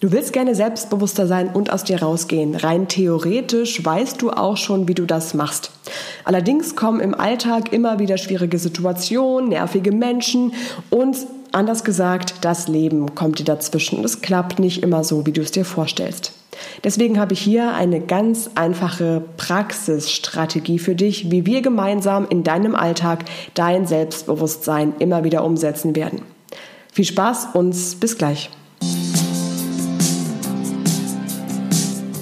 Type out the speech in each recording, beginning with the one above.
Du willst gerne selbstbewusster sein und aus dir rausgehen. Rein theoretisch weißt du auch schon, wie du das machst. Allerdings kommen im Alltag immer wieder schwierige Situationen, nervige Menschen und anders gesagt, das Leben kommt dir dazwischen es klappt nicht immer so, wie du es dir vorstellst. Deswegen habe ich hier eine ganz einfache Praxisstrategie für dich, wie wir gemeinsam in deinem Alltag dein Selbstbewusstsein immer wieder umsetzen werden. Viel Spaß und bis gleich.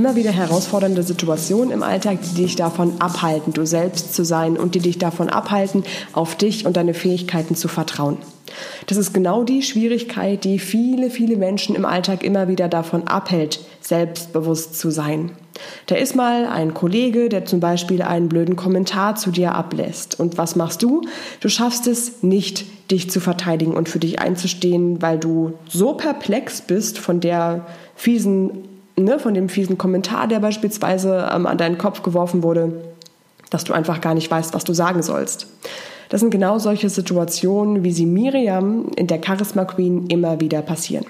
Immer wieder herausfordernde Situationen im Alltag, die dich davon abhalten, du selbst zu sein und die dich davon abhalten, auf dich und deine Fähigkeiten zu vertrauen. Das ist genau die Schwierigkeit, die viele, viele Menschen im Alltag immer wieder davon abhält, selbstbewusst zu sein. Da ist mal ein Kollege, der zum Beispiel einen blöden Kommentar zu dir ablässt. Und was machst du? Du schaffst es nicht, dich zu verteidigen und für dich einzustehen, weil du so perplex bist von der fiesen ne, von dem fiesen Kommentar, der beispielsweise ähm, an deinen Kopf geworfen wurde, dass du einfach gar nicht weißt, was du sagen sollst. Das sind genau solche Situationen, wie sie Miriam in der Charisma Queen immer wieder passieren.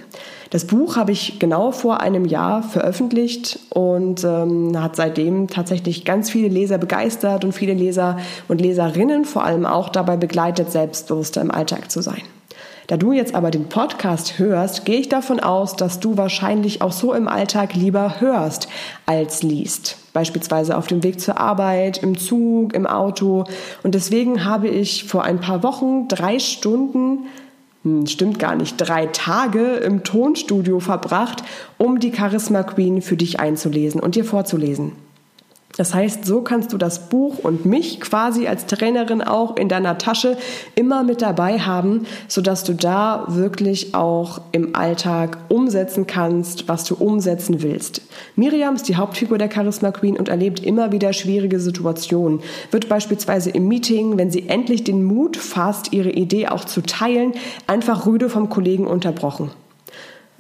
Das Buch habe ich genau vor einem Jahr veröffentlicht und ähm, hat seitdem tatsächlich ganz viele Leser begeistert und viele Leser und Leserinnen vor allem auch dabei begleitet, selbstbewusster im Alltag zu sein. Da du jetzt aber den Podcast hörst, gehe ich davon aus, dass du wahrscheinlich auch so im Alltag lieber hörst als liest. Beispielsweise auf dem Weg zur Arbeit, im Zug, im Auto. Und deswegen habe ich vor ein paar Wochen drei Stunden hm, stimmt gar nicht, drei Tage im Tonstudio verbracht, um die Charisma Queen für dich einzulesen und dir vorzulesen. Das heißt, so kannst du das Buch und mich quasi als Trainerin auch in deiner Tasche immer mit dabei haben, sodass du da wirklich auch im Alltag umsetzen kannst, was du umsetzen willst. Miriam ist die Hauptfigur der Charisma Queen und erlebt immer wieder schwierige Situationen. Wird beispielsweise im Meeting, wenn sie endlich den Mut fasst, ihre Idee auch zu teilen, einfach rüde vom Kollegen unterbrochen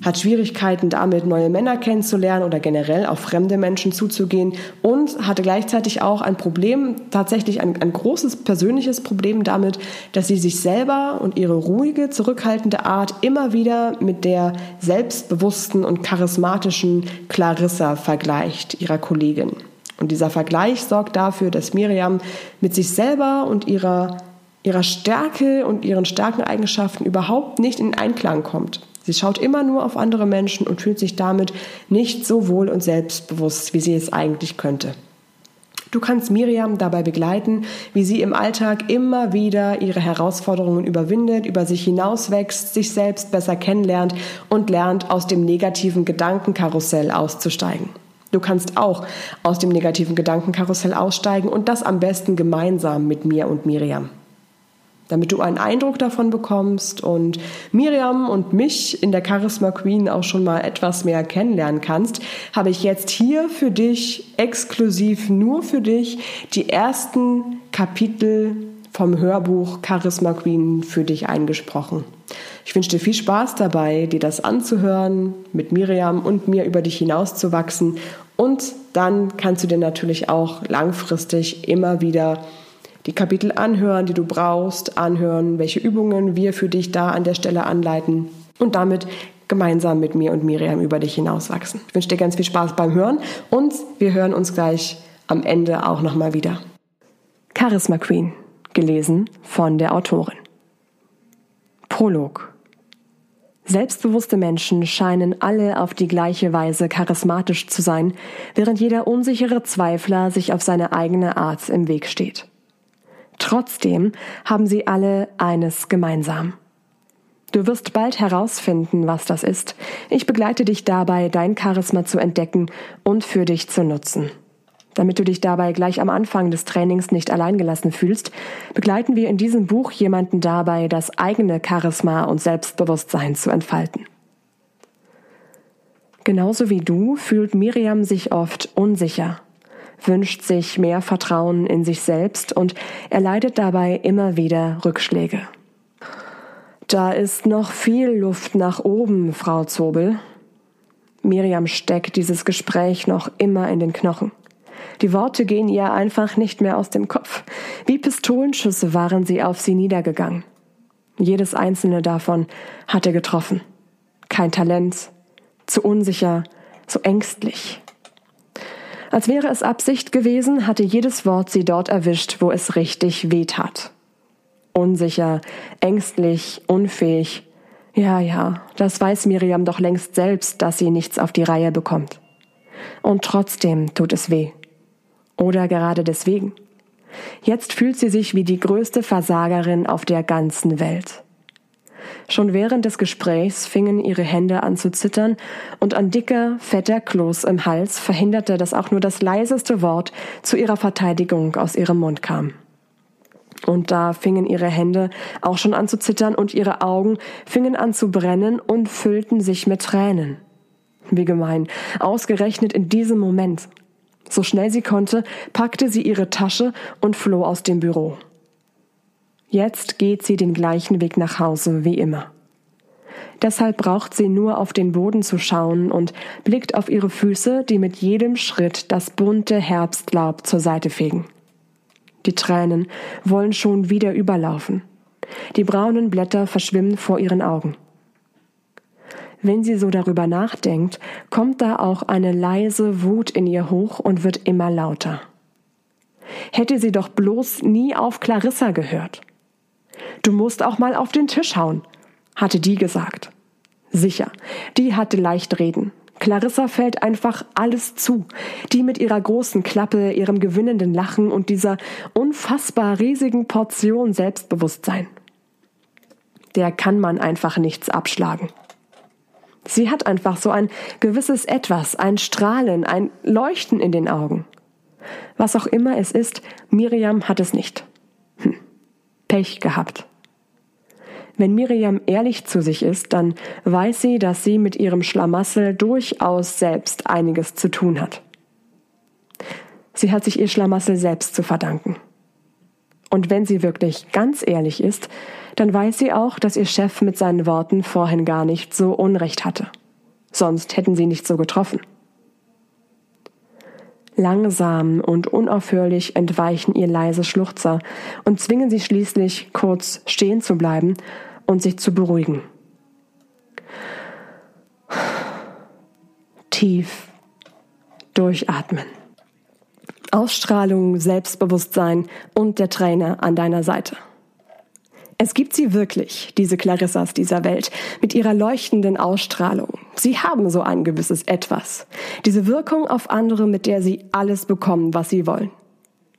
hat Schwierigkeiten damit, neue Männer kennenzulernen oder generell auf fremde Menschen zuzugehen und hatte gleichzeitig auch ein Problem, tatsächlich ein, ein großes persönliches Problem damit, dass sie sich selber und ihre ruhige, zurückhaltende Art immer wieder mit der selbstbewussten und charismatischen Clarissa vergleicht, ihrer Kollegin. Und dieser Vergleich sorgt dafür, dass Miriam mit sich selber und ihrer, ihrer Stärke und ihren starken Eigenschaften überhaupt nicht in Einklang kommt. Sie schaut immer nur auf andere Menschen und fühlt sich damit nicht so wohl und selbstbewusst, wie sie es eigentlich könnte. Du kannst Miriam dabei begleiten, wie sie im Alltag immer wieder ihre Herausforderungen überwindet, über sich hinauswächst, sich selbst besser kennenlernt und lernt, aus dem negativen Gedankenkarussell auszusteigen. Du kannst auch aus dem negativen Gedankenkarussell aussteigen und das am besten gemeinsam mit mir und Miriam damit du einen Eindruck davon bekommst und Miriam und mich in der Charisma Queen auch schon mal etwas mehr kennenlernen kannst, habe ich jetzt hier für dich exklusiv nur für dich die ersten Kapitel vom Hörbuch Charisma Queen für dich eingesprochen. Ich wünsche dir viel Spaß dabei, dir das anzuhören, mit Miriam und mir über dich hinauszuwachsen und dann kannst du dir natürlich auch langfristig immer wieder die Kapitel anhören, die du brauchst, anhören, welche Übungen wir für dich da an der Stelle anleiten und damit gemeinsam mit mir und Miriam über dich hinauswachsen. Ich wünsche dir ganz viel Spaß beim Hören und wir hören uns gleich am Ende auch nochmal wieder. Charisma Queen, gelesen von der Autorin. Prolog. Selbstbewusste Menschen scheinen alle auf die gleiche Weise charismatisch zu sein, während jeder unsichere Zweifler sich auf seine eigene Art im Weg steht. Trotzdem haben sie alle eines gemeinsam. Du wirst bald herausfinden, was das ist. Ich begleite dich dabei, dein Charisma zu entdecken und für dich zu nutzen. Damit du dich dabei gleich am Anfang des Trainings nicht alleingelassen fühlst, begleiten wir in diesem Buch jemanden dabei, das eigene Charisma und Selbstbewusstsein zu entfalten. Genauso wie du fühlt Miriam sich oft unsicher wünscht sich mehr Vertrauen in sich selbst und erleidet dabei immer wieder Rückschläge. Da ist noch viel Luft nach oben, Frau Zobel. Miriam steckt dieses Gespräch noch immer in den Knochen. Die Worte gehen ihr einfach nicht mehr aus dem Kopf. Wie Pistolenschüsse waren sie auf sie niedergegangen. Jedes einzelne davon hatte getroffen. Kein Talent, zu unsicher, zu ängstlich. Als wäre es Absicht gewesen, hatte jedes Wort sie dort erwischt, wo es richtig wehtat. Unsicher, ängstlich, unfähig. Ja, ja, das weiß Miriam doch längst selbst, dass sie nichts auf die Reihe bekommt. Und trotzdem tut es weh. Oder gerade deswegen. Jetzt fühlt sie sich wie die größte Versagerin auf der ganzen Welt. Schon während des Gesprächs fingen ihre Hände an zu zittern und ein dicker, fetter Kloß im Hals verhinderte, dass auch nur das leiseste Wort zu ihrer Verteidigung aus ihrem Mund kam. Und da fingen ihre Hände auch schon an zu zittern und ihre Augen fingen an zu brennen und füllten sich mit Tränen. Wie gemein, ausgerechnet in diesem Moment. So schnell sie konnte, packte sie ihre Tasche und floh aus dem Büro. Jetzt geht sie den gleichen Weg nach Hause wie immer. Deshalb braucht sie nur auf den Boden zu schauen und blickt auf ihre Füße, die mit jedem Schritt das bunte Herbstlaub zur Seite fegen. Die Tränen wollen schon wieder überlaufen. Die braunen Blätter verschwimmen vor ihren Augen. Wenn sie so darüber nachdenkt, kommt da auch eine leise Wut in ihr hoch und wird immer lauter. Hätte sie doch bloß nie auf Clarissa gehört. Du musst auch mal auf den Tisch hauen, hatte die gesagt. Sicher, die hatte leicht reden. Clarissa fällt einfach alles zu. Die mit ihrer großen Klappe, ihrem gewinnenden Lachen und dieser unfassbar riesigen Portion Selbstbewusstsein. Der kann man einfach nichts abschlagen. Sie hat einfach so ein gewisses Etwas, ein Strahlen, ein Leuchten in den Augen. Was auch immer es ist, Miriam hat es nicht. Pech gehabt. Wenn Miriam ehrlich zu sich ist, dann weiß sie, dass sie mit ihrem Schlamassel durchaus selbst einiges zu tun hat. Sie hat sich ihr Schlamassel selbst zu verdanken. Und wenn sie wirklich ganz ehrlich ist, dann weiß sie auch, dass ihr Chef mit seinen Worten vorhin gar nicht so Unrecht hatte. Sonst hätten sie nicht so getroffen. Langsam und unaufhörlich entweichen ihr leise Schluchzer und zwingen sie schließlich kurz stehen zu bleiben und sich zu beruhigen. Tief durchatmen. Ausstrahlung, Selbstbewusstsein und der Trainer an deiner Seite. Es gibt sie wirklich, diese Clarissas dieser Welt, mit ihrer leuchtenden Ausstrahlung. Sie haben so ein gewisses Etwas. Diese Wirkung auf andere, mit der sie alles bekommen, was sie wollen.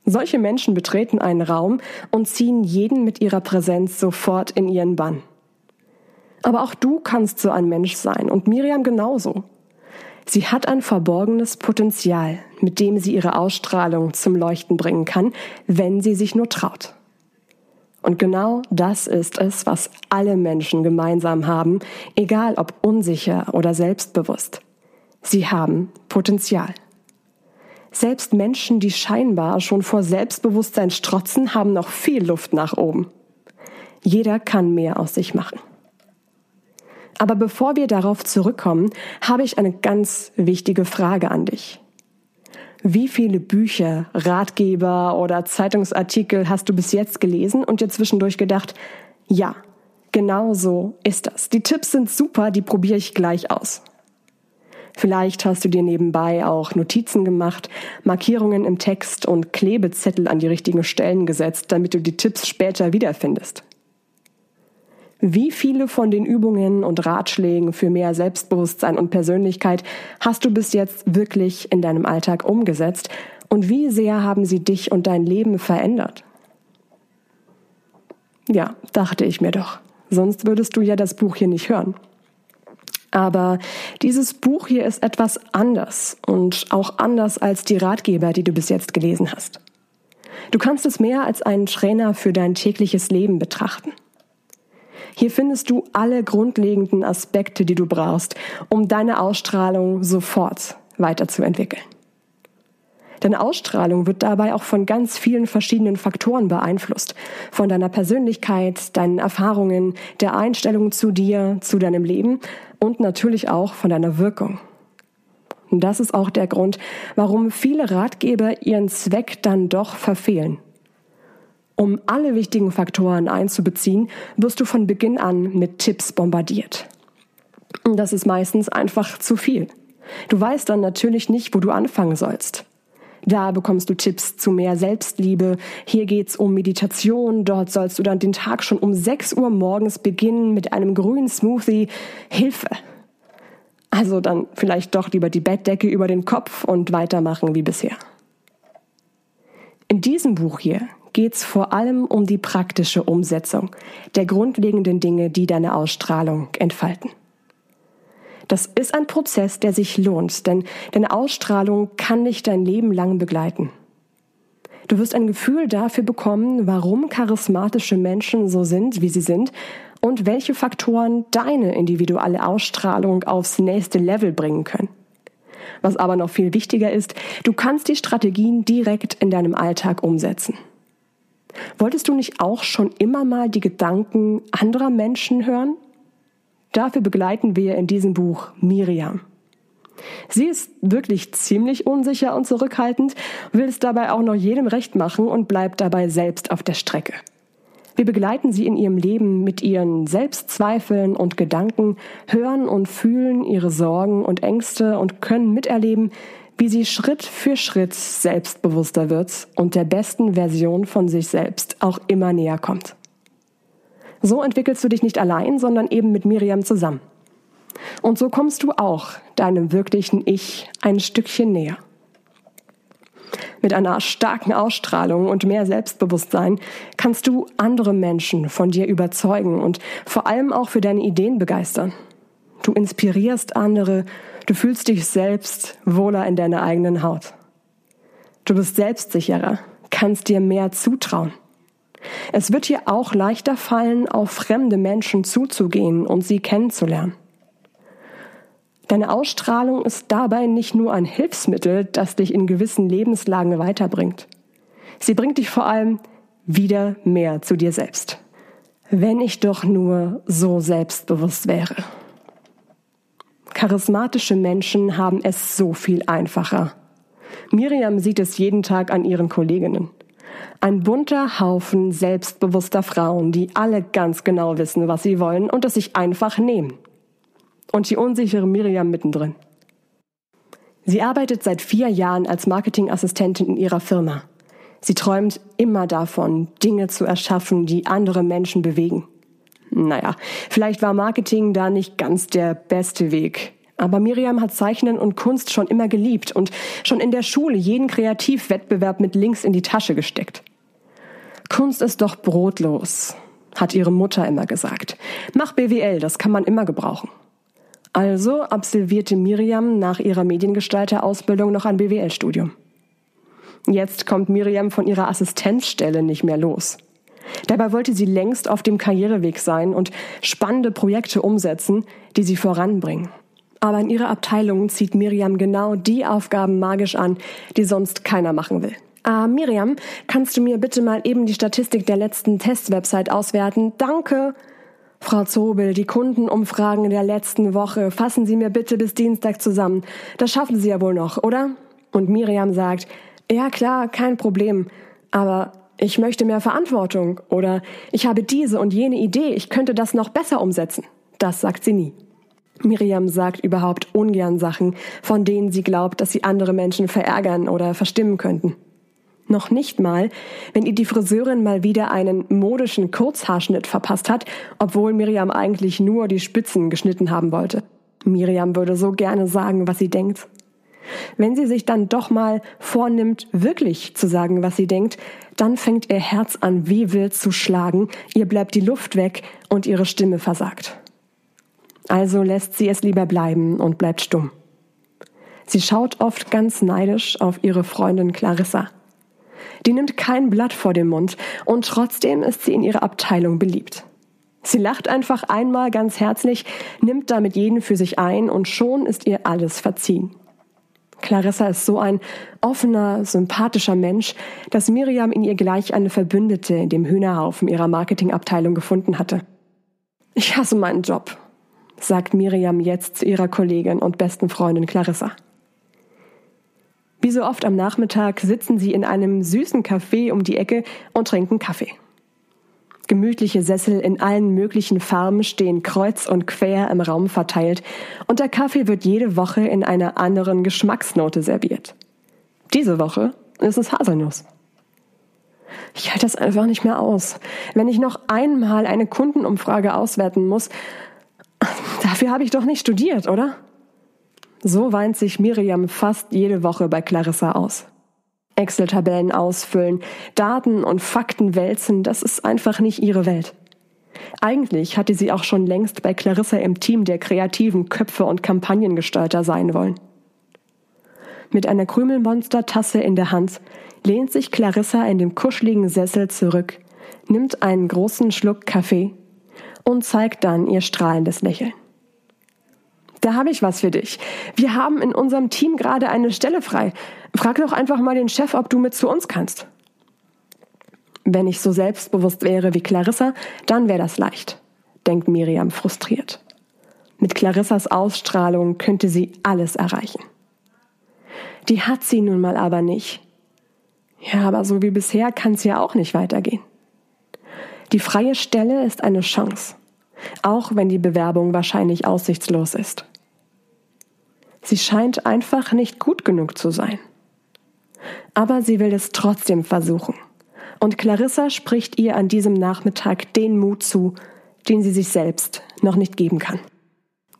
Solche Menschen betreten einen Raum und ziehen jeden mit ihrer Präsenz sofort in ihren Bann. Aber auch du kannst so ein Mensch sein und Miriam genauso. Sie hat ein verborgenes Potenzial, mit dem sie ihre Ausstrahlung zum Leuchten bringen kann, wenn sie sich nur traut. Und genau das ist es, was alle Menschen gemeinsam haben, egal ob unsicher oder selbstbewusst. Sie haben Potenzial. Selbst Menschen, die scheinbar schon vor Selbstbewusstsein strotzen, haben noch viel Luft nach oben. Jeder kann mehr aus sich machen. Aber bevor wir darauf zurückkommen, habe ich eine ganz wichtige Frage an dich. Wie viele Bücher, Ratgeber oder Zeitungsartikel hast du bis jetzt gelesen und dir zwischendurch gedacht, ja, genau so ist das. Die Tipps sind super, die probiere ich gleich aus. Vielleicht hast du dir nebenbei auch Notizen gemacht, Markierungen im Text und Klebezettel an die richtigen Stellen gesetzt, damit du die Tipps später wiederfindest. Wie viele von den Übungen und Ratschlägen für mehr Selbstbewusstsein und Persönlichkeit hast du bis jetzt wirklich in deinem Alltag umgesetzt und wie sehr haben sie dich und dein Leben verändert? Ja, dachte ich mir doch. Sonst würdest du ja das Buch hier nicht hören. Aber dieses Buch hier ist etwas anders und auch anders als die Ratgeber, die du bis jetzt gelesen hast. Du kannst es mehr als einen Trainer für dein tägliches Leben betrachten. Hier findest du alle grundlegenden Aspekte, die du brauchst, um deine Ausstrahlung sofort weiterzuentwickeln. Deine Ausstrahlung wird dabei auch von ganz vielen verschiedenen Faktoren beeinflusst. Von deiner Persönlichkeit, deinen Erfahrungen, der Einstellung zu dir, zu deinem Leben und natürlich auch von deiner Wirkung. Und das ist auch der Grund, warum viele Ratgeber ihren Zweck dann doch verfehlen. Um alle wichtigen Faktoren einzubeziehen, wirst du von Beginn an mit Tipps bombardiert. Das ist meistens einfach zu viel. Du weißt dann natürlich nicht, wo du anfangen sollst. Da bekommst du Tipps zu mehr Selbstliebe. Hier geht's um Meditation. Dort sollst du dann den Tag schon um 6 Uhr morgens beginnen mit einem grünen Smoothie. Hilfe! Also dann vielleicht doch lieber die Bettdecke über den Kopf und weitermachen wie bisher. In diesem Buch hier geht's vor allem um die praktische Umsetzung der grundlegenden Dinge, die deine Ausstrahlung entfalten. Das ist ein Prozess, der sich lohnt, denn deine Ausstrahlung kann dich dein Leben lang begleiten. Du wirst ein Gefühl dafür bekommen, warum charismatische Menschen so sind, wie sie sind und welche Faktoren deine individuelle Ausstrahlung aufs nächste Level bringen können. Was aber noch viel wichtiger ist, du kannst die Strategien direkt in deinem Alltag umsetzen. Wolltest du nicht auch schon immer mal die Gedanken anderer Menschen hören? Dafür begleiten wir in diesem Buch Miriam. Sie ist wirklich ziemlich unsicher und zurückhaltend, will es dabei auch noch jedem recht machen und bleibt dabei selbst auf der Strecke. Wir begleiten sie in ihrem Leben mit ihren Selbstzweifeln und Gedanken, hören und fühlen ihre Sorgen und Ängste und können miterleben, wie sie Schritt für Schritt selbstbewusster wird und der besten Version von sich selbst auch immer näher kommt. So entwickelst du dich nicht allein, sondern eben mit Miriam zusammen. Und so kommst du auch deinem wirklichen Ich ein Stückchen näher. Mit einer starken Ausstrahlung und mehr Selbstbewusstsein kannst du andere Menschen von dir überzeugen und vor allem auch für deine Ideen begeistern. Du inspirierst andere, du fühlst dich selbst wohler in deiner eigenen Haut. Du bist selbstsicherer, kannst dir mehr zutrauen. Es wird dir auch leichter fallen, auf fremde Menschen zuzugehen und sie kennenzulernen. Deine Ausstrahlung ist dabei nicht nur ein Hilfsmittel, das dich in gewissen Lebenslagen weiterbringt. Sie bringt dich vor allem wieder mehr zu dir selbst. Wenn ich doch nur so selbstbewusst wäre. Charismatische Menschen haben es so viel einfacher. Miriam sieht es jeden Tag an ihren Kolleginnen. Ein bunter Haufen selbstbewusster Frauen, die alle ganz genau wissen, was sie wollen und es sich einfach nehmen. Und die unsichere Miriam mittendrin. Sie arbeitet seit vier Jahren als Marketingassistentin in ihrer Firma. Sie träumt immer davon, Dinge zu erschaffen, die andere Menschen bewegen. Naja, vielleicht war Marketing da nicht ganz der beste Weg. Aber Miriam hat Zeichnen und Kunst schon immer geliebt und schon in der Schule jeden Kreativwettbewerb mit links in die Tasche gesteckt. Kunst ist doch brotlos, hat ihre Mutter immer gesagt. Mach BWL, das kann man immer gebrauchen. Also absolvierte Miriam nach ihrer Mediengestalterausbildung noch ein BWL-Studium. Jetzt kommt Miriam von ihrer Assistenzstelle nicht mehr los. Dabei wollte sie längst auf dem Karriereweg sein und spannende Projekte umsetzen, die sie voranbringen. Aber in ihrer Abteilung zieht Miriam genau die Aufgaben magisch an, die sonst keiner machen will. Ah, Miriam, kannst du mir bitte mal eben die Statistik der letzten Testwebsite auswerten? Danke. Frau Zobel, die Kundenumfragen der letzten Woche fassen Sie mir bitte bis Dienstag zusammen. Das schaffen Sie ja wohl noch, oder? Und Miriam sagt, ja klar, kein Problem. Aber ich möchte mehr Verantwortung oder ich habe diese und jene Idee, ich könnte das noch besser umsetzen. Das sagt sie nie. Miriam sagt überhaupt ungern Sachen, von denen sie glaubt, dass sie andere Menschen verärgern oder verstimmen könnten. Noch nicht mal, wenn ihr die Friseurin mal wieder einen modischen Kurzhaarschnitt verpasst hat, obwohl Miriam eigentlich nur die Spitzen geschnitten haben wollte. Miriam würde so gerne sagen, was sie denkt. Wenn sie sich dann doch mal vornimmt, wirklich zu sagen, was sie denkt, dann fängt ihr Herz an wie wild zu schlagen, ihr bleibt die Luft weg und ihre Stimme versagt. Also lässt sie es lieber bleiben und bleibt stumm. Sie schaut oft ganz neidisch auf ihre Freundin Clarissa. Die nimmt kein Blatt vor den Mund und trotzdem ist sie in ihrer Abteilung beliebt. Sie lacht einfach einmal ganz herzlich, nimmt damit jeden für sich ein und schon ist ihr alles verziehen. Clarissa ist so ein offener, sympathischer Mensch, dass Miriam in ihr gleich eine Verbündete in dem Hühnerhaufen ihrer Marketingabteilung gefunden hatte. Ich hasse meinen Job, sagt Miriam jetzt zu ihrer Kollegin und besten Freundin Clarissa. Wie so oft am Nachmittag sitzen sie in einem süßen Café um die Ecke und trinken Kaffee. Gemütliche Sessel in allen möglichen Farben stehen kreuz und quer im Raum verteilt und der Kaffee wird jede Woche in einer anderen Geschmacksnote serviert. Diese Woche ist es Haselnuss. Ich halte das einfach nicht mehr aus. Wenn ich noch einmal eine Kundenumfrage auswerten muss, dafür habe ich doch nicht studiert, oder? So weint sich Miriam fast jede Woche bei Clarissa aus. Excel-Tabellen ausfüllen, Daten und Fakten wälzen, das ist einfach nicht ihre Welt. Eigentlich hatte sie auch schon längst bei Clarissa im Team der kreativen Köpfe und Kampagnengestalter sein wollen. Mit einer Krümelmonster-Tasse in der Hand lehnt sich Clarissa in dem kuscheligen Sessel zurück, nimmt einen großen Schluck Kaffee und zeigt dann ihr strahlendes Lächeln. Da habe ich was für dich. Wir haben in unserem Team gerade eine Stelle frei. Frag doch einfach mal den Chef, ob du mit zu uns kannst. Wenn ich so selbstbewusst wäre wie Clarissa, dann wäre das leicht, denkt Miriam frustriert. Mit Clarissas Ausstrahlung könnte sie alles erreichen. Die hat sie nun mal aber nicht. Ja, aber so wie bisher kann es ja auch nicht weitergehen. Die freie Stelle ist eine Chance, auch wenn die Bewerbung wahrscheinlich aussichtslos ist. Sie scheint einfach nicht gut genug zu sein. Aber sie will es trotzdem versuchen. Und Clarissa spricht ihr an diesem Nachmittag den Mut zu, den sie sich selbst noch nicht geben kann.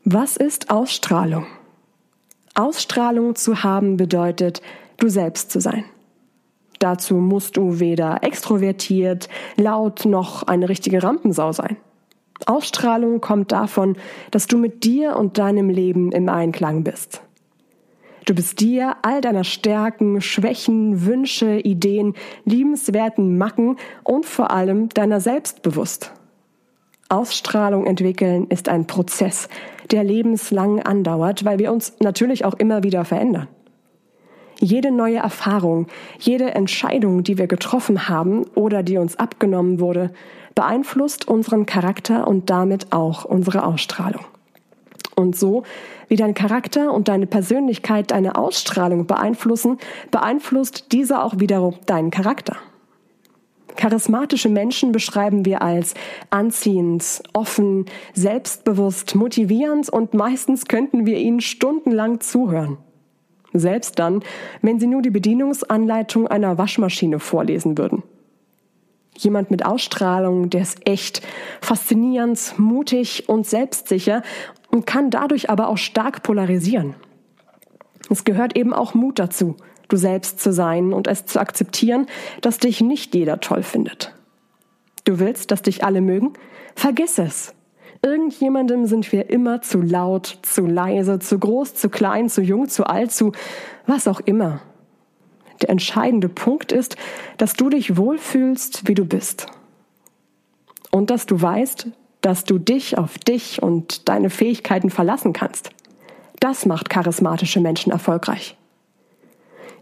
Was ist Ausstrahlung? Ausstrahlung zu haben bedeutet, du selbst zu sein. Dazu musst du weder extrovertiert, laut noch eine richtige Rampensau sein. Ausstrahlung kommt davon, dass du mit dir und deinem Leben im Einklang bist. Du bist dir all deiner Stärken, Schwächen, Wünsche, Ideen, liebenswerten Macken und vor allem deiner selbst bewusst. Ausstrahlung entwickeln ist ein Prozess, der lebenslang andauert, weil wir uns natürlich auch immer wieder verändern. Jede neue Erfahrung, jede Entscheidung, die wir getroffen haben oder die uns abgenommen wurde, beeinflusst unseren Charakter und damit auch unsere Ausstrahlung. Und so wie dein Charakter und deine Persönlichkeit deine Ausstrahlung beeinflussen, beeinflusst dieser auch wiederum deinen Charakter. Charismatische Menschen beschreiben wir als anziehend, offen, selbstbewusst, motivierend und meistens könnten wir ihnen stundenlang zuhören. Selbst dann, wenn sie nur die Bedienungsanleitung einer Waschmaschine vorlesen würden. Jemand mit Ausstrahlung, der ist echt, faszinierend, mutig und selbstsicher und kann dadurch aber auch stark polarisieren. Es gehört eben auch Mut dazu, du selbst zu sein und es zu akzeptieren, dass dich nicht jeder toll findet. Du willst, dass dich alle mögen? Vergiss es. Irgendjemandem sind wir immer zu laut, zu leise, zu groß, zu klein, zu jung, zu alt, zu was auch immer. Der entscheidende Punkt ist, dass du dich wohlfühlst, wie du bist. Und dass du weißt, dass du dich auf dich und deine Fähigkeiten verlassen kannst. Das macht charismatische Menschen erfolgreich.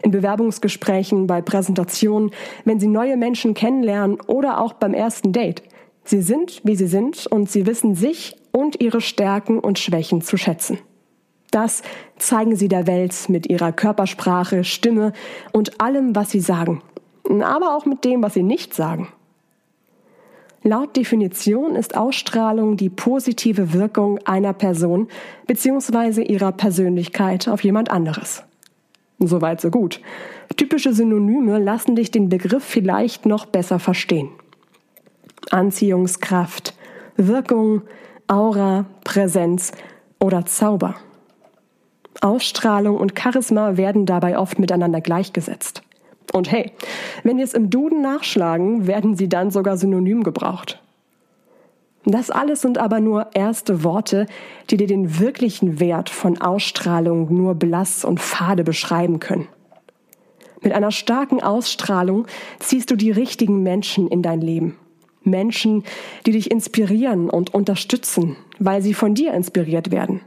In Bewerbungsgesprächen, bei Präsentationen, wenn sie neue Menschen kennenlernen oder auch beim ersten Date. Sie sind, wie sie sind und sie wissen sich und ihre Stärken und Schwächen zu schätzen. Das zeigen sie der Welt mit ihrer Körpersprache, Stimme und allem, was sie sagen. Aber auch mit dem, was sie nicht sagen. Laut Definition ist Ausstrahlung die positive Wirkung einer Person bzw. ihrer Persönlichkeit auf jemand anderes. Soweit so gut. Typische Synonyme lassen dich den Begriff vielleicht noch besser verstehen. Anziehungskraft, Wirkung, Aura, Präsenz oder Zauber. Ausstrahlung und Charisma werden dabei oft miteinander gleichgesetzt. Und hey, wenn wir es im Duden nachschlagen, werden sie dann sogar synonym gebraucht. Das alles sind aber nur erste Worte, die dir den wirklichen Wert von Ausstrahlung nur blass und fade beschreiben können. Mit einer starken Ausstrahlung ziehst du die richtigen Menschen in dein Leben. Menschen, die dich inspirieren und unterstützen, weil sie von dir inspiriert werden.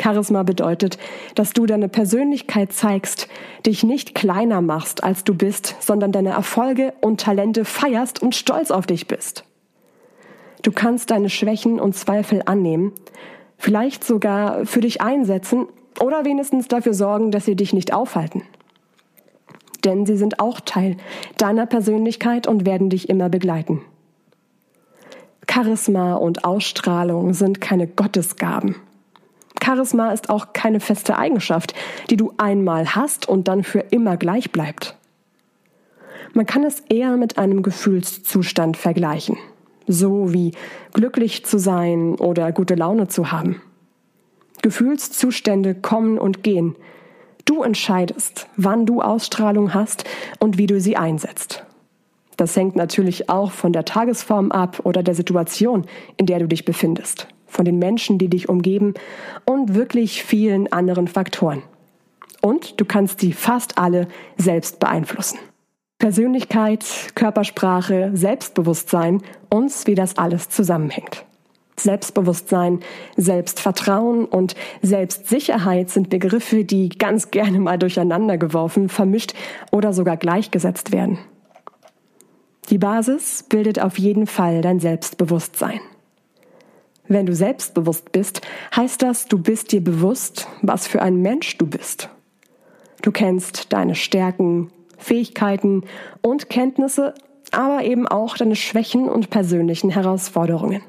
Charisma bedeutet, dass du deine Persönlichkeit zeigst, dich nicht kleiner machst, als du bist, sondern deine Erfolge und Talente feierst und stolz auf dich bist. Du kannst deine Schwächen und Zweifel annehmen, vielleicht sogar für dich einsetzen oder wenigstens dafür sorgen, dass sie dich nicht aufhalten. Denn sie sind auch Teil deiner Persönlichkeit und werden dich immer begleiten. Charisma und Ausstrahlung sind keine Gottesgaben. Charisma ist auch keine feste Eigenschaft, die du einmal hast und dann für immer gleich bleibt. Man kann es eher mit einem Gefühlszustand vergleichen, so wie glücklich zu sein oder gute Laune zu haben. Gefühlszustände kommen und gehen. Du entscheidest, wann du Ausstrahlung hast und wie du sie einsetzt. Das hängt natürlich auch von der Tagesform ab oder der Situation, in der du dich befindest, von den Menschen, die dich umgeben und wirklich vielen anderen Faktoren. Und du kannst sie fast alle selbst beeinflussen. Persönlichkeit, Körpersprache, Selbstbewusstsein, uns, wie das alles zusammenhängt. Selbstbewusstsein, Selbstvertrauen und Selbstsicherheit sind Begriffe, die ganz gerne mal durcheinander geworfen, vermischt oder sogar gleichgesetzt werden. Die Basis bildet auf jeden Fall dein Selbstbewusstsein. Wenn du selbstbewusst bist, heißt das, du bist dir bewusst, was für ein Mensch du bist. Du kennst deine Stärken, Fähigkeiten und Kenntnisse, aber eben auch deine Schwächen und persönlichen Herausforderungen.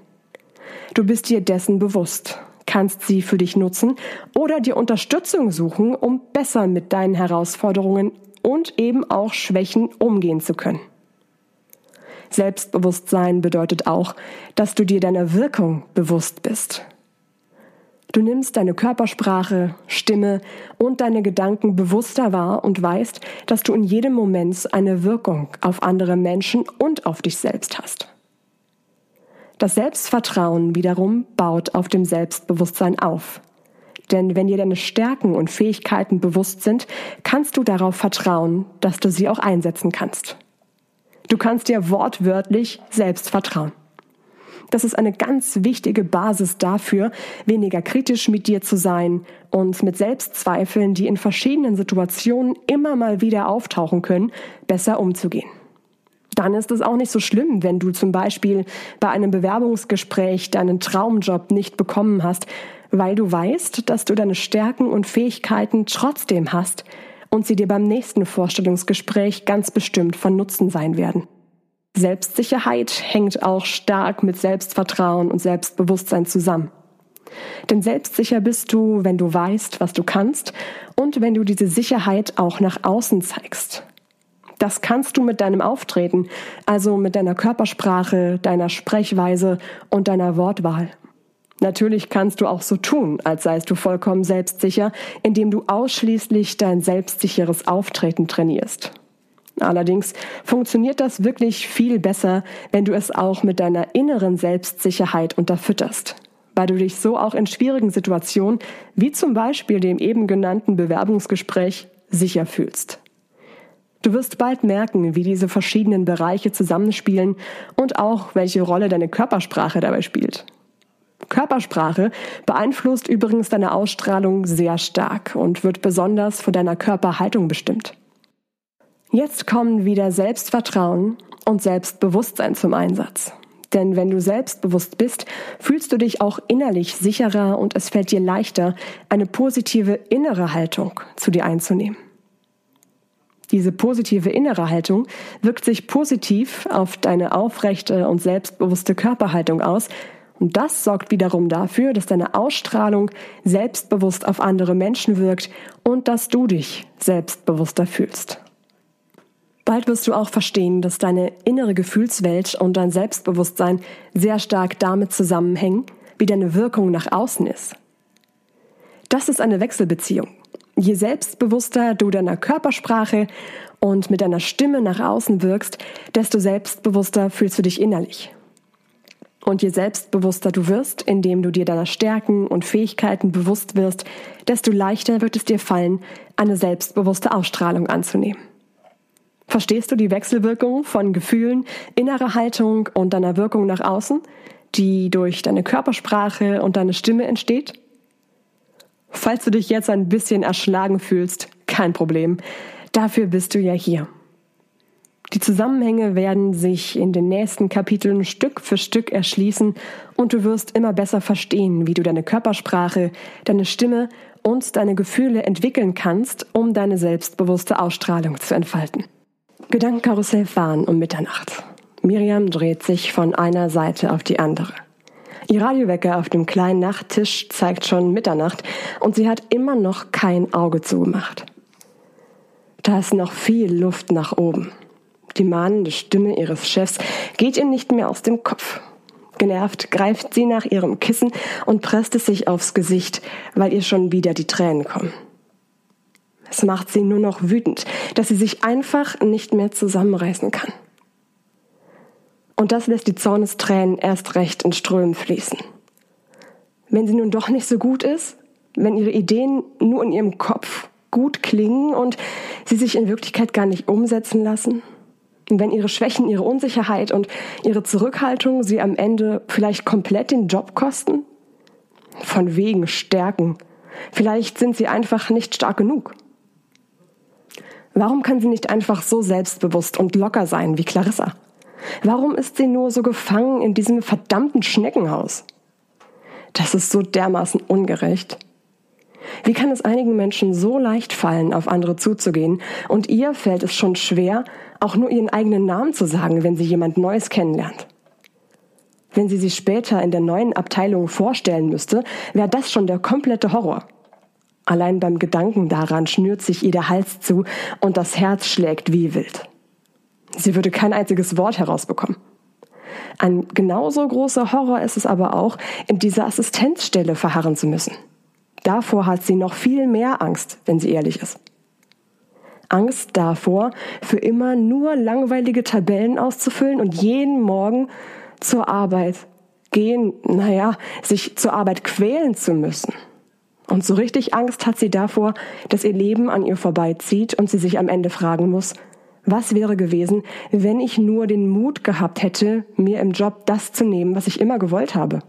Du bist dir dessen bewusst, kannst sie für dich nutzen oder dir Unterstützung suchen, um besser mit deinen Herausforderungen und eben auch Schwächen umgehen zu können. Selbstbewusstsein bedeutet auch, dass du dir deiner Wirkung bewusst bist. Du nimmst deine Körpersprache, Stimme und deine Gedanken bewusster wahr und weißt, dass du in jedem Moment eine Wirkung auf andere Menschen und auf dich selbst hast. Das Selbstvertrauen wiederum baut auf dem Selbstbewusstsein auf. Denn wenn dir deine Stärken und Fähigkeiten bewusst sind, kannst du darauf vertrauen, dass du sie auch einsetzen kannst. Du kannst dir wortwörtlich selbst vertrauen. Das ist eine ganz wichtige Basis dafür, weniger kritisch mit dir zu sein und mit Selbstzweifeln, die in verschiedenen Situationen immer mal wieder auftauchen können, besser umzugehen. Dann ist es auch nicht so schlimm, wenn du zum Beispiel bei einem Bewerbungsgespräch deinen Traumjob nicht bekommen hast, weil du weißt, dass du deine Stärken und Fähigkeiten trotzdem hast und sie dir beim nächsten Vorstellungsgespräch ganz bestimmt von Nutzen sein werden. Selbstsicherheit hängt auch stark mit Selbstvertrauen und Selbstbewusstsein zusammen. Denn selbstsicher bist du, wenn du weißt, was du kannst und wenn du diese Sicherheit auch nach außen zeigst. Das kannst du mit deinem Auftreten, also mit deiner Körpersprache, deiner Sprechweise und deiner Wortwahl. Natürlich kannst du auch so tun, als seist du vollkommen selbstsicher, indem du ausschließlich dein selbstsicheres Auftreten trainierst. Allerdings funktioniert das wirklich viel besser, wenn du es auch mit deiner inneren Selbstsicherheit unterfütterst, weil du dich so auch in schwierigen Situationen, wie zum Beispiel dem eben genannten Bewerbungsgespräch, sicher fühlst. Du wirst bald merken, wie diese verschiedenen Bereiche zusammenspielen und auch, welche Rolle deine Körpersprache dabei spielt. Körpersprache beeinflusst übrigens deine Ausstrahlung sehr stark und wird besonders von deiner Körperhaltung bestimmt. Jetzt kommen wieder Selbstvertrauen und Selbstbewusstsein zum Einsatz. Denn wenn du selbstbewusst bist, fühlst du dich auch innerlich sicherer und es fällt dir leichter, eine positive innere Haltung zu dir einzunehmen. Diese positive innere Haltung wirkt sich positiv auf deine aufrechte und selbstbewusste Körperhaltung aus, und das sorgt wiederum dafür, dass deine Ausstrahlung selbstbewusst auf andere Menschen wirkt und dass du dich selbstbewusster fühlst. Bald wirst du auch verstehen, dass deine innere Gefühlswelt und dein Selbstbewusstsein sehr stark damit zusammenhängen, wie deine Wirkung nach außen ist. Das ist eine Wechselbeziehung. Je selbstbewusster du deiner Körpersprache und mit deiner Stimme nach außen wirkst, desto selbstbewusster fühlst du dich innerlich. Und je selbstbewusster du wirst, indem du dir deiner Stärken und Fähigkeiten bewusst wirst, desto leichter wird es dir fallen, eine selbstbewusste Ausstrahlung anzunehmen. Verstehst du die Wechselwirkung von Gefühlen, innerer Haltung und deiner Wirkung nach außen, die durch deine Körpersprache und deine Stimme entsteht? Falls du dich jetzt ein bisschen erschlagen fühlst, kein Problem. Dafür bist du ja hier. Die Zusammenhänge werden sich in den nächsten Kapiteln Stück für Stück erschließen und du wirst immer besser verstehen, wie du deine Körpersprache, deine Stimme und deine Gefühle entwickeln kannst, um deine selbstbewusste Ausstrahlung zu entfalten. Gedankenkarussell fahren um Mitternacht. Miriam dreht sich von einer Seite auf die andere. Ihr Radiowecker auf dem kleinen Nachttisch zeigt schon Mitternacht und sie hat immer noch kein Auge zugemacht. Da ist noch viel Luft nach oben. Die mahnende Stimme ihres Chefs geht ihr nicht mehr aus dem Kopf. Genervt greift sie nach ihrem Kissen und presst es sich aufs Gesicht, weil ihr schon wieder die Tränen kommen. Es macht sie nur noch wütend, dass sie sich einfach nicht mehr zusammenreißen kann. Und das lässt die Zornestränen erst recht in Strömen fließen. Wenn sie nun doch nicht so gut ist, wenn ihre Ideen nur in ihrem Kopf gut klingen und sie sich in Wirklichkeit gar nicht umsetzen lassen, wenn ihre Schwächen, ihre Unsicherheit und ihre Zurückhaltung sie am Ende vielleicht komplett den Job kosten? Von wegen Stärken. Vielleicht sind sie einfach nicht stark genug. Warum kann sie nicht einfach so selbstbewusst und locker sein wie Clarissa? Warum ist sie nur so gefangen in diesem verdammten Schneckenhaus? Das ist so dermaßen ungerecht. Wie kann es einigen Menschen so leicht fallen, auf andere zuzugehen, und ihr fällt es schon schwer, auch nur ihren eigenen Namen zu sagen, wenn sie jemand Neues kennenlernt? Wenn sie sich später in der neuen Abteilung vorstellen müsste, wäre das schon der komplette Horror. Allein beim Gedanken daran schnürt sich ihr der Hals zu und das Herz schlägt wie wild. Sie würde kein einziges Wort herausbekommen. Ein genauso großer Horror ist es aber auch, in dieser Assistenzstelle verharren zu müssen. Davor hat sie noch viel mehr Angst, wenn sie ehrlich ist. Angst davor, für immer nur langweilige Tabellen auszufüllen und jeden Morgen zur Arbeit gehen, naja, sich zur Arbeit quälen zu müssen. Und so richtig Angst hat sie davor, dass ihr Leben an ihr vorbeizieht und sie sich am Ende fragen muss, was wäre gewesen, wenn ich nur den Mut gehabt hätte, mir im Job das zu nehmen, was ich immer gewollt habe?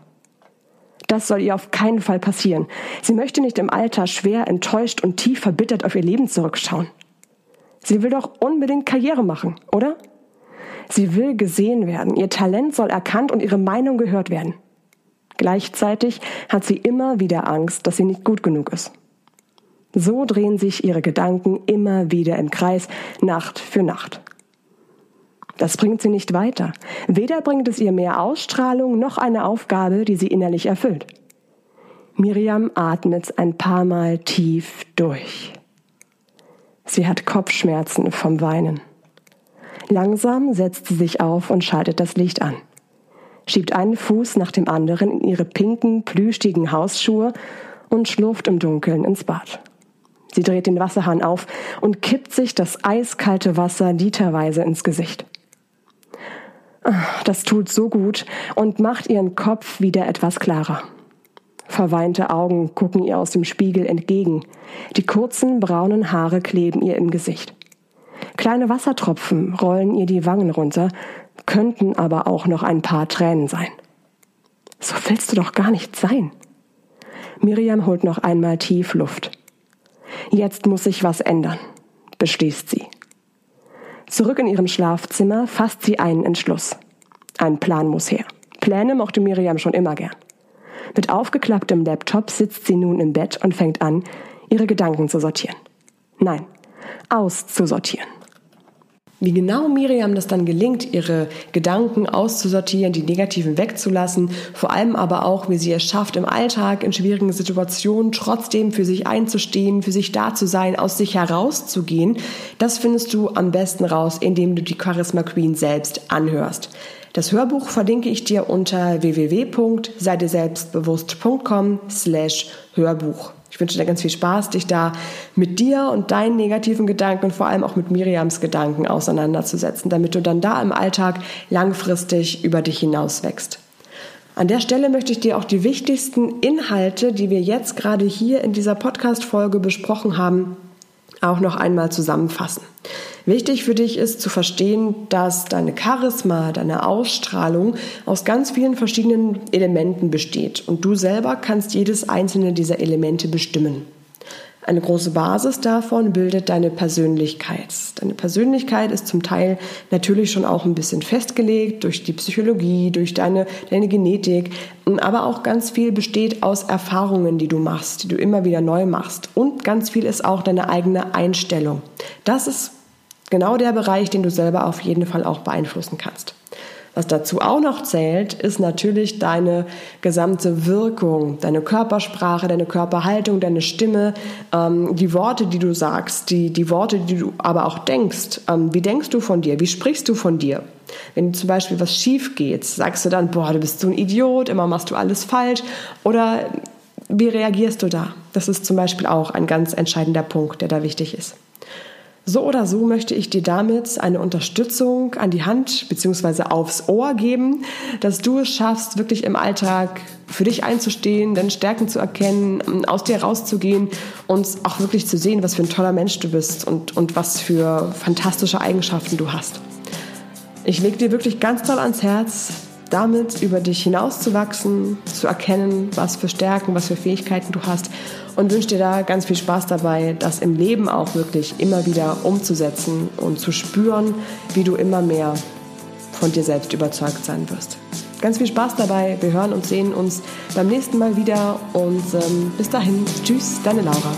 Das soll ihr auf keinen Fall passieren. Sie möchte nicht im Alter schwer, enttäuscht und tief verbittert auf ihr Leben zurückschauen. Sie will doch unbedingt Karriere machen, oder? Sie will gesehen werden, ihr Talent soll erkannt und ihre Meinung gehört werden. Gleichzeitig hat sie immer wieder Angst, dass sie nicht gut genug ist. So drehen sich ihre Gedanken immer wieder im Kreis, Nacht für Nacht. Das bringt sie nicht weiter. Weder bringt es ihr mehr Ausstrahlung noch eine Aufgabe, die sie innerlich erfüllt. Miriam atmet ein paar Mal tief durch. Sie hat Kopfschmerzen vom Weinen. Langsam setzt sie sich auf und schaltet das Licht an schiebt einen Fuß nach dem anderen in ihre pinken, plüschigen Hausschuhe und schlurft im Dunkeln ins Bad. Sie dreht den Wasserhahn auf und kippt sich das eiskalte Wasser literweise ins Gesicht. Das tut so gut und macht ihren Kopf wieder etwas klarer. Verweinte Augen gucken ihr aus dem Spiegel entgegen. Die kurzen braunen Haare kleben ihr im Gesicht. Kleine Wassertropfen rollen ihr die Wangen runter, könnten aber auch noch ein paar Tränen sein. So willst du doch gar nicht sein. Miriam holt noch einmal tief Luft. Jetzt muss sich was ändern, beschließt sie. Zurück in ihrem Schlafzimmer fasst sie einen Entschluss. Ein Plan muss her. Pläne mochte Miriam schon immer gern. Mit aufgeklapptem Laptop sitzt sie nun im Bett und fängt an, ihre Gedanken zu sortieren. Nein, auszusortieren. Wie genau Miriam das dann gelingt, ihre Gedanken auszusortieren, die negativen wegzulassen, vor allem aber auch, wie sie es schafft, im Alltag, in schwierigen Situationen trotzdem für sich einzustehen, für sich da zu sein, aus sich herauszugehen, das findest du am besten raus, indem du die Charisma Queen selbst anhörst. Das Hörbuch verlinke ich dir unter www.seideselbstbewusst.com slash Hörbuch. Ich wünsche dir ganz viel Spaß, dich da mit dir und deinen negativen Gedanken und vor allem auch mit Miriams Gedanken auseinanderzusetzen, damit du dann da im Alltag langfristig über dich hinaus wächst. An der Stelle möchte ich dir auch die wichtigsten Inhalte, die wir jetzt gerade hier in dieser Podcast-Folge besprochen haben, auch noch einmal zusammenfassen. Wichtig für dich ist zu verstehen, dass deine Charisma, deine Ausstrahlung aus ganz vielen verschiedenen Elementen besteht und du selber kannst jedes einzelne dieser Elemente bestimmen. Eine große Basis davon bildet deine Persönlichkeit. Deine Persönlichkeit ist zum Teil natürlich schon auch ein bisschen festgelegt durch die Psychologie, durch deine, deine Genetik, aber auch ganz viel besteht aus Erfahrungen, die du machst, die du immer wieder neu machst. Und ganz viel ist auch deine eigene Einstellung. Das ist genau der Bereich, den du selber auf jeden Fall auch beeinflussen kannst. Was dazu auch noch zählt, ist natürlich deine gesamte Wirkung, deine Körpersprache, deine Körperhaltung, deine Stimme, ähm, die Worte, die du sagst, die, die Worte, die du aber auch denkst. Ähm, wie denkst du von dir? Wie sprichst du von dir? Wenn zum Beispiel was schief geht, sagst du dann, boah, du bist so ein Idiot, immer machst du alles falsch. Oder wie reagierst du da? Das ist zum Beispiel auch ein ganz entscheidender Punkt, der da wichtig ist. So oder so möchte ich dir damit eine Unterstützung an die Hand bzw. aufs Ohr geben, dass du es schaffst, wirklich im Alltag für dich einzustehen, deine Stärken zu erkennen, aus dir rauszugehen und auch wirklich zu sehen, was für ein toller Mensch du bist und, und was für fantastische Eigenschaften du hast. Ich lege dir wirklich ganz toll ans Herz, damit über dich hinauszuwachsen, zu erkennen, was für Stärken, was für Fähigkeiten du hast und wünsche dir da ganz viel Spaß dabei, das im Leben auch wirklich immer wieder umzusetzen und zu spüren, wie du immer mehr von dir selbst überzeugt sein wirst. Ganz viel Spaß dabei. Wir hören und sehen uns beim nächsten Mal wieder und ähm, bis dahin, tschüss, deine Laura.